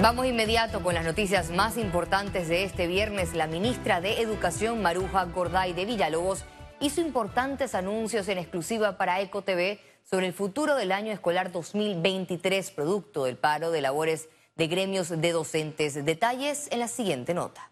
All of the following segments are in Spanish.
Vamos inmediato con las noticias más importantes de este viernes. La ministra de Educación, Maruja Gorday de Villalobos, hizo importantes anuncios en exclusiva para EcoTV sobre el futuro del año escolar 2023, producto del paro de labores de gremios de docentes. Detalles en la siguiente nota.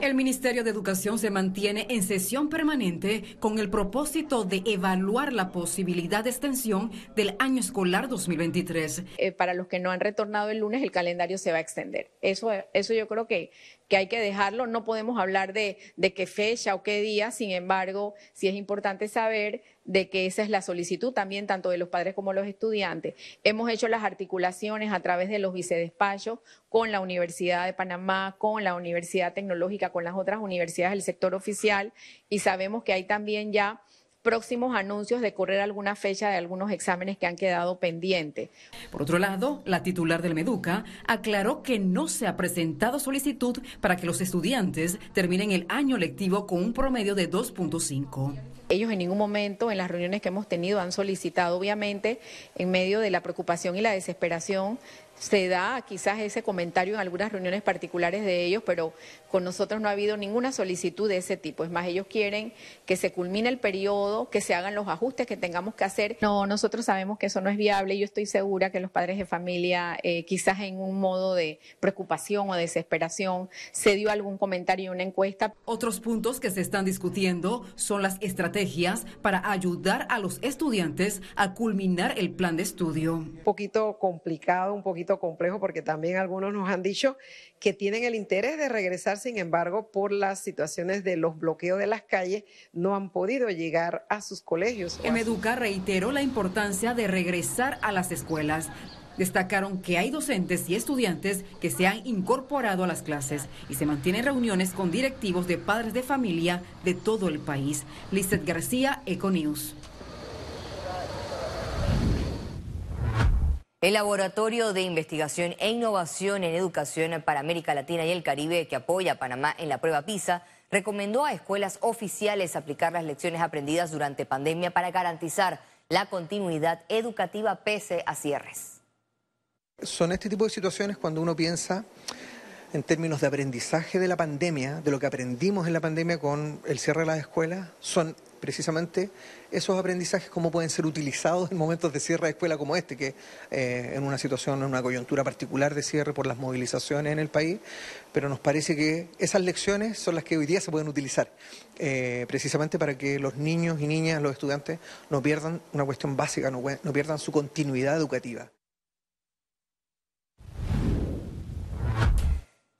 El Ministerio de Educación se mantiene en sesión permanente con el propósito de evaluar la posibilidad de extensión del año escolar 2023. Eh, para los que no han retornado el lunes, el calendario se va a extender. Eso, eso yo creo que, que hay que dejarlo. No podemos hablar de, de qué fecha o qué día, sin embargo, sí es importante saber de que esa es la solicitud también tanto de los padres como los estudiantes. Hemos hecho las articulaciones a través de los vicedespachos con la Universidad de Panamá, con la Universidad Tecnológica, con las otras universidades del sector oficial y sabemos que hay también ya próximos anuncios de correr alguna fecha de algunos exámenes que han quedado pendientes. Por otro lado, la titular del Meduca aclaró que no se ha presentado solicitud para que los estudiantes terminen el año lectivo con un promedio de 2.5. Ellos en ningún momento en las reuniones que hemos tenido han solicitado, obviamente, en medio de la preocupación y la desesperación, se da quizás ese comentario en algunas reuniones particulares de ellos, pero con nosotros no ha habido ninguna solicitud de ese tipo. Es más, ellos quieren que se culmine el periodo, que se hagan los ajustes que tengamos que hacer. No, nosotros sabemos que eso no es viable y yo estoy segura que los padres de familia, eh, quizás en un modo de preocupación o desesperación, se dio algún comentario en una encuesta. Otros puntos que se están discutiendo son las estrategias para ayudar a los estudiantes a culminar el plan de estudio. Un poquito complicado, un poquito complejo porque también algunos nos han dicho que tienen el interés de regresar, sin embargo, por las situaciones de los bloqueos de las calles, no han podido llegar a sus colegios. Meduca reiteró la importancia de regresar a las escuelas. Destacaron que hay docentes y estudiantes que se han incorporado a las clases y se mantienen reuniones con directivos de padres de familia de todo el país. Lizeth García, Econews. El Laboratorio de Investigación e Innovación en Educación para América Latina y el Caribe, que apoya a Panamá en la prueba PISA, recomendó a escuelas oficiales aplicar las lecciones aprendidas durante pandemia para garantizar la continuidad educativa pese a cierres. Son este tipo de situaciones cuando uno piensa en términos de aprendizaje de la pandemia, de lo que aprendimos en la pandemia con el cierre de las escuelas, son precisamente esos aprendizajes cómo pueden ser utilizados en momentos de cierre de escuela como este, que eh, en una situación, en una coyuntura particular de cierre por las movilizaciones en el país, pero nos parece que esas lecciones son las que hoy día se pueden utilizar, eh, precisamente para que los niños y niñas, los estudiantes, no pierdan una cuestión básica, no pierdan su continuidad educativa.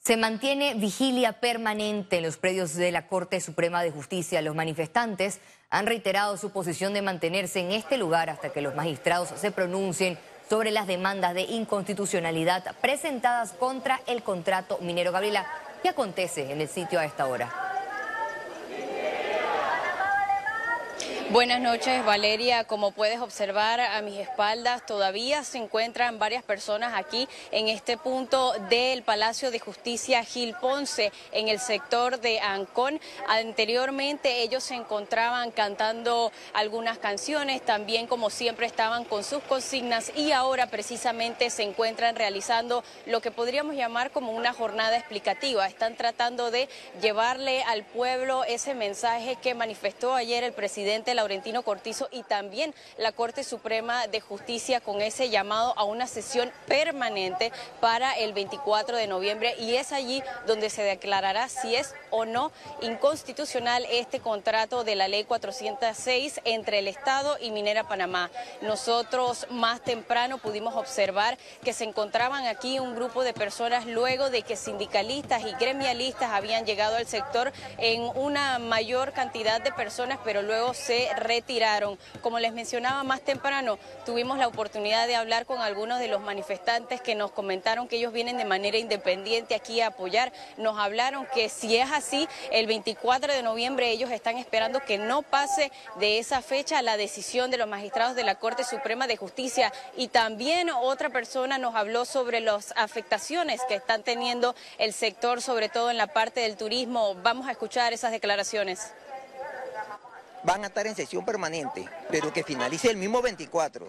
Se mantiene vigilia permanente en los predios de la Corte Suprema de Justicia. Los manifestantes han reiterado su posición de mantenerse en este lugar hasta que los magistrados se pronuncien sobre las demandas de inconstitucionalidad presentadas contra el contrato minero. Gabriela, ¿qué acontece en el sitio a esta hora? Buenas noches, Valeria. Como puedes observar a mis espaldas, todavía se encuentran varias personas aquí en este punto del Palacio de Justicia Gil Ponce, en el sector de Ancón. Anteriormente ellos se encontraban cantando algunas canciones, también como siempre estaban con sus consignas y ahora precisamente se encuentran realizando lo que podríamos llamar como una jornada explicativa. Están tratando de llevarle al pueblo ese mensaje que manifestó ayer el presidente Laurentino Cortizo y también la Corte Suprema de Justicia con ese llamado a una sesión permanente para el 24 de noviembre y es allí donde se declarará si es o no inconstitucional este contrato de la ley 406 entre el Estado y Minera Panamá. Nosotros más temprano pudimos observar que se encontraban aquí un grupo de personas luego de que sindicalistas y gremialistas habían llegado al sector en una mayor cantidad de personas, pero luego se retiraron. Como les mencionaba más temprano, tuvimos la oportunidad de hablar con algunos de los manifestantes que nos comentaron que ellos vienen de manera independiente aquí a apoyar. Nos hablaron que si es así, el 24 de noviembre ellos están esperando que no pase de esa fecha la decisión de los magistrados de la Corte Suprema de Justicia. Y también otra persona nos habló sobre las afectaciones que están teniendo el sector, sobre todo en la parte del turismo. Vamos a escuchar esas declaraciones van a estar en sesión permanente, pero que finalice el mismo 24.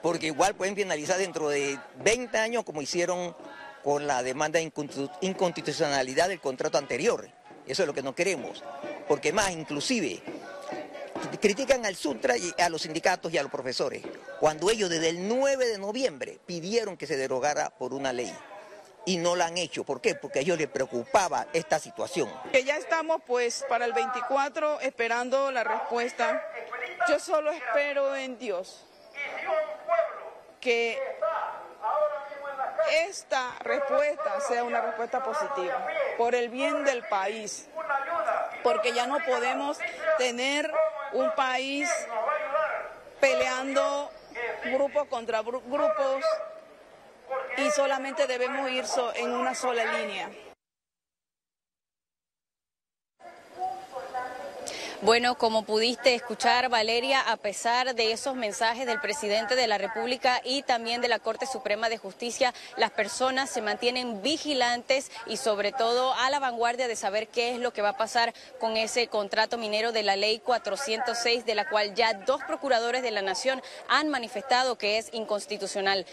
porque igual pueden finalizar dentro de 20 años como hicieron con la demanda de inconstitucionalidad del contrato anterior. Eso es lo que no queremos, porque más inclusive critican al Sutra y a los sindicatos y a los profesores, cuando ellos desde el 9 de noviembre pidieron que se derogara por una ley y no la han hecho. ¿Por qué? Porque a ellos les preocupaba esta situación. Que ya estamos pues para el 24 esperando la respuesta. Yo solo espero en Dios que esta respuesta sea una respuesta positiva por el bien del país, porque ya no podemos tener un país peleando grupos contra grupos y solamente debemos ir en una sola línea. Bueno, como pudiste escuchar, Valeria, a pesar de esos mensajes del presidente de la República y también de la Corte Suprema de Justicia, las personas se mantienen vigilantes y sobre todo a la vanguardia de saber qué es lo que va a pasar con ese contrato minero de la ley 406, de la cual ya dos procuradores de la Nación han manifestado que es inconstitucional.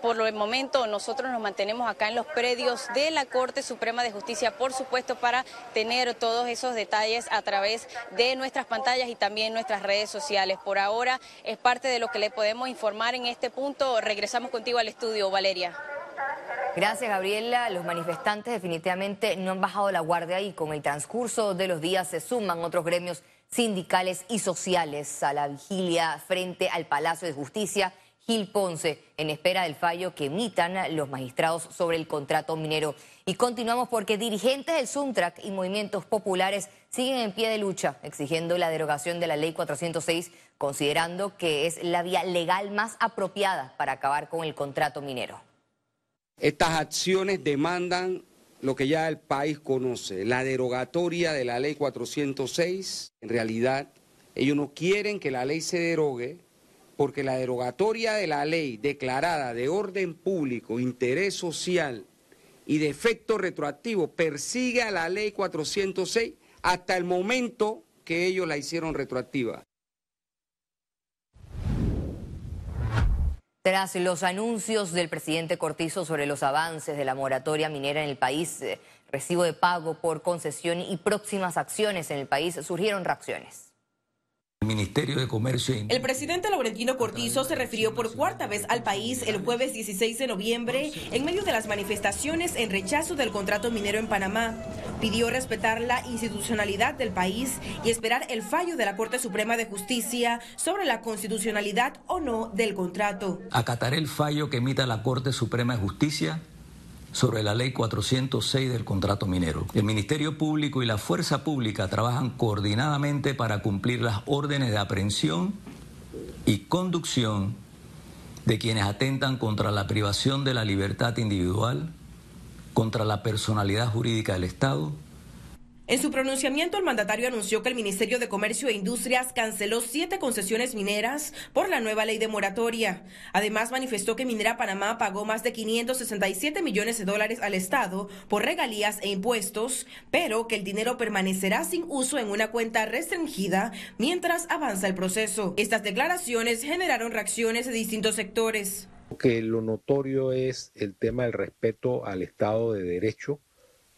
Por el momento nosotros nos mantenemos acá en los predios de la Corte Suprema de Justicia, por supuesto, para tener todos esos detalles a través nuestras pantallas y también nuestras redes sociales. Por ahora es parte de lo que le podemos informar en este punto. Regresamos contigo al estudio, Valeria. Gracias, Gabriela. Los manifestantes definitivamente no han bajado la guardia y con el transcurso de los días se suman otros gremios sindicales y sociales a la vigilia frente al Palacio de Justicia Gil Ponce en espera del fallo que emitan los magistrados sobre el contrato minero. Y continuamos porque dirigentes del Suntrac y movimientos populares siguen en pie de lucha exigiendo la derogación de la ley 406, considerando que es la vía legal más apropiada para acabar con el contrato minero. Estas acciones demandan lo que ya el país conoce, la derogatoria de la ley 406. En realidad, ellos no quieren que la ley se derogue porque la derogatoria de la ley declarada de orden público, interés social y de efecto retroactivo persigue a la ley 406 hasta el momento que ellos la hicieron retroactiva. Tras los anuncios del presidente Cortizo sobre los avances de la moratoria minera en el país, eh, recibo de pago por concesión y próximas acciones en el país, surgieron reacciones. Ministerio de Comercio. El presidente Laurentino Cortizo se refirió por cuarta vez al país el jueves 16 de noviembre en medio de las manifestaciones en rechazo del contrato minero en Panamá. Pidió respetar la institucionalidad del país y esperar el fallo de la Corte Suprema de Justicia sobre la constitucionalidad o no del contrato. Acataré el fallo que emita la Corte Suprema de Justicia sobre la ley 406 del contrato minero. El Ministerio Público y la Fuerza Pública trabajan coordinadamente para cumplir las órdenes de aprehensión y conducción de quienes atentan contra la privación de la libertad individual, contra la personalidad jurídica del Estado, en su pronunciamiento, el mandatario anunció que el Ministerio de Comercio e Industrias canceló siete concesiones mineras por la nueva ley de moratoria. Además, manifestó que Minera Panamá pagó más de 567 millones de dólares al Estado por regalías e impuestos, pero que el dinero permanecerá sin uso en una cuenta restringida mientras avanza el proceso. Estas declaraciones generaron reacciones de distintos sectores. Que lo notorio es el tema del respeto al Estado de Derecho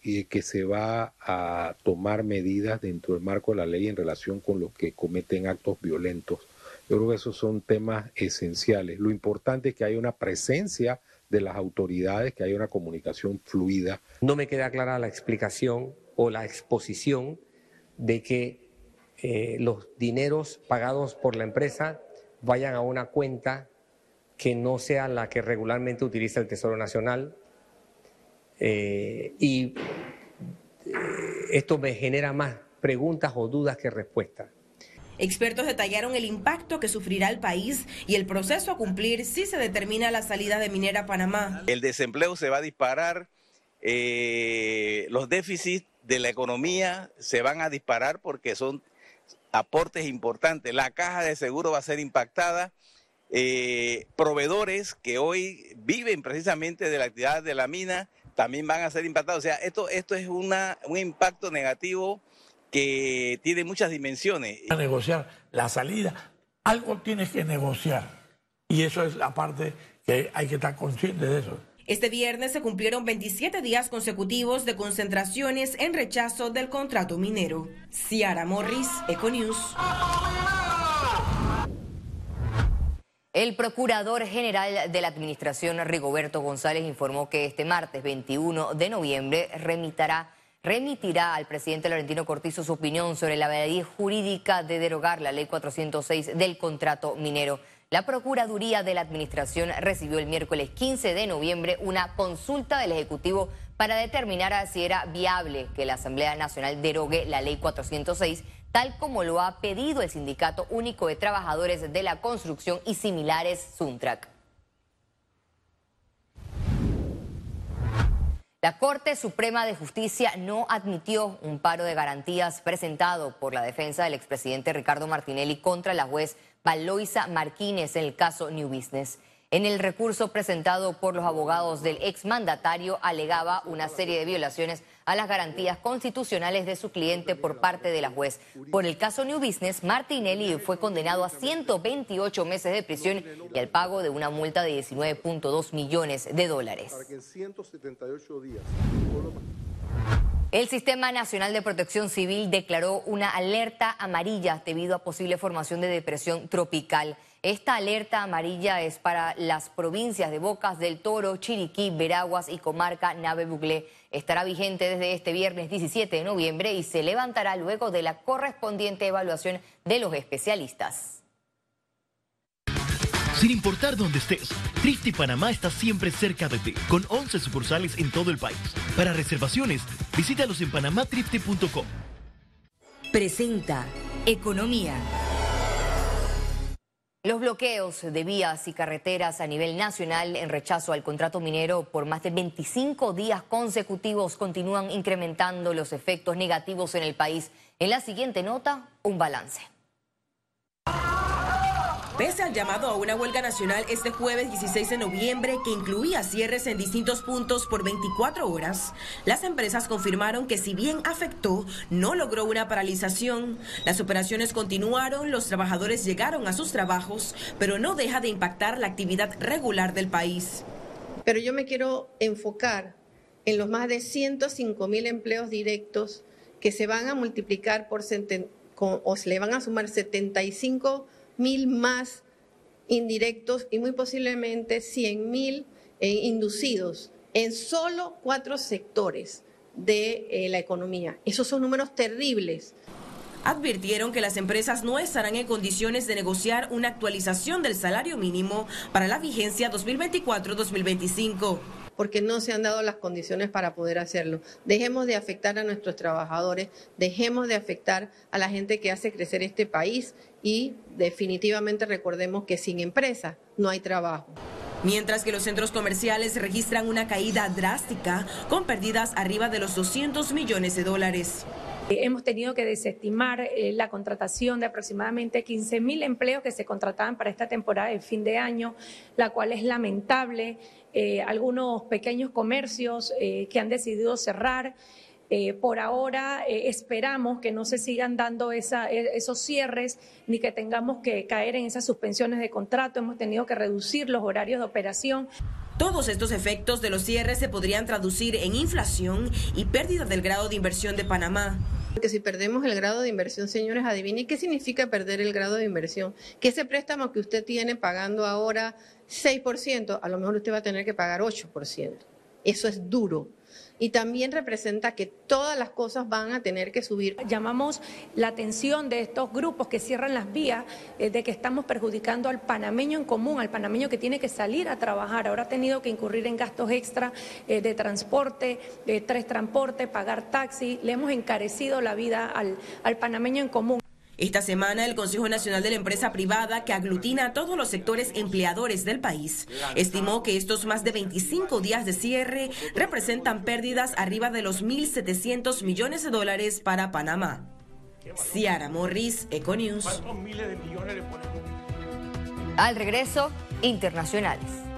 y que se va a tomar medidas dentro del marco de la ley en relación con los que cometen actos violentos. Yo creo que esos son temas esenciales. Lo importante es que haya una presencia de las autoridades, que haya una comunicación fluida. No me queda clara la explicación o la exposición de que eh, los dineros pagados por la empresa vayan a una cuenta que no sea la que regularmente utiliza el Tesoro Nacional, eh, y eh, esto me genera más preguntas o dudas que respuestas. Expertos detallaron el impacto que sufrirá el país y el proceso a cumplir si se determina la salida de Minera Panamá. El desempleo se va a disparar, eh, los déficits de la economía se van a disparar porque son aportes importantes. La caja de seguro va a ser impactada. proveedores que hoy viven precisamente de la actividad de la mina también van a ser impactados. O sea, esto, esto es una, un impacto negativo que tiene muchas dimensiones. A negociar la salida, algo tienes que negociar. Y eso es la parte que hay que estar consciente de eso. Este viernes se cumplieron 27 días consecutivos de concentraciones en rechazo del contrato minero. Ciara Morris, Econews. El procurador general de la Administración, Rigoberto González, informó que este martes 21 de noviembre remitirá, al presidente Laurentino Cortizo su opinión sobre la validez jurídica de derogar la ley 406 del contrato minero. La Procuraduría de la Administración recibió el miércoles 15 de noviembre una consulta del Ejecutivo para determinar si era viable que la Asamblea Nacional derogue la Ley 406, tal como lo ha pedido el Sindicato Único de Trabajadores de la Construcción y similares, Suntrac. La Corte Suprema de Justicia no admitió un paro de garantías presentado por la defensa del expresidente Ricardo Martinelli contra la juez Valoisa Martínez en el caso New Business. En el recurso presentado por los abogados del exmandatario alegaba una serie de violaciones a las garantías constitucionales de su cliente por parte de la juez. Por el caso New Business, Martinelli fue condenado a 128 meses de prisión y al pago de una multa de 19.2 millones de dólares. El Sistema Nacional de Protección Civil declaró una alerta amarilla debido a posible formación de depresión tropical. Esta alerta amarilla es para las provincias de Bocas del Toro, Chiriquí, Veraguas y comarca Nave Buglé. Estará vigente desde este viernes 17 de noviembre y se levantará luego de la correspondiente evaluación de los especialistas. Sin importar dónde estés, Trifte Panamá está siempre cerca de ti, con 11 sucursales en todo el país. Para reservaciones, visítalos en panamatrifte.com. Presenta Economía. Los bloqueos de vías y carreteras a nivel nacional en rechazo al contrato minero por más de 25 días consecutivos continúan incrementando los efectos negativos en el país. En la siguiente nota, un balance. Pese al llamado a una huelga nacional este jueves 16 de noviembre que incluía cierres en distintos puntos por 24 horas, las empresas confirmaron que si bien afectó, no logró una paralización. Las operaciones continuaron, los trabajadores llegaron a sus trabajos, pero no deja de impactar la actividad regular del país. Pero yo me quiero enfocar en los más de 105 mil empleos directos que se van a multiplicar por o se le van a sumar 75 mil más indirectos y muy posiblemente 100 mil eh, inducidos en solo cuatro sectores de eh, la economía. Esos son números terribles. Advirtieron que las empresas no estarán en condiciones de negociar una actualización del salario mínimo para la vigencia 2024-2025 porque no se han dado las condiciones para poder hacerlo. Dejemos de afectar a nuestros trabajadores, dejemos de afectar a la gente que hace crecer este país y definitivamente recordemos que sin empresa no hay trabajo. Mientras que los centros comerciales registran una caída drástica con pérdidas arriba de los 200 millones de dólares. Hemos tenido que desestimar eh, la contratación de aproximadamente 15 mil empleos que se contrataban para esta temporada de fin de año, la cual es lamentable. Eh, algunos pequeños comercios eh, que han decidido cerrar. por ahora esperamos que no se sigan dando esos cierres ni que tengamos que caer en esas suspensiones de contrato. Hemos tenido que reducir los horarios de operación. Todos estos efectos de los cierres se podrían traducir en inflación y pérdida del grado de inversión de Panamá. Porque si perdemos el grado de inversión, señores, adivinen qué significa perder el grado de inversión. Que ese préstamo que usted tiene pagando ahora 6%, a lo mejor usted va a tener que pagar 8%. Eso es duro y también representa que todas las cosas van a tener que subir. Llamamos la atención de estos grupos que cierran las vías eh, de que estamos perjudicando al panameño en común, al panameño que tiene que salir a trabajar. Ahora ha tenido que incurrir en gastos extra eh, de transporte, de tres transportes, pagar taxi. Le hemos encarecido la vida al, al panameño en común. Esta semana el Consejo Nacional de la Empresa Privada, que aglutina a todos los sectores empleadores del país, estimó que estos más de 25 días de cierre representan pérdidas arriba de los 1.700 millones de dólares para Panamá. Ciara Morris, Econews. Al regreso, internacionales.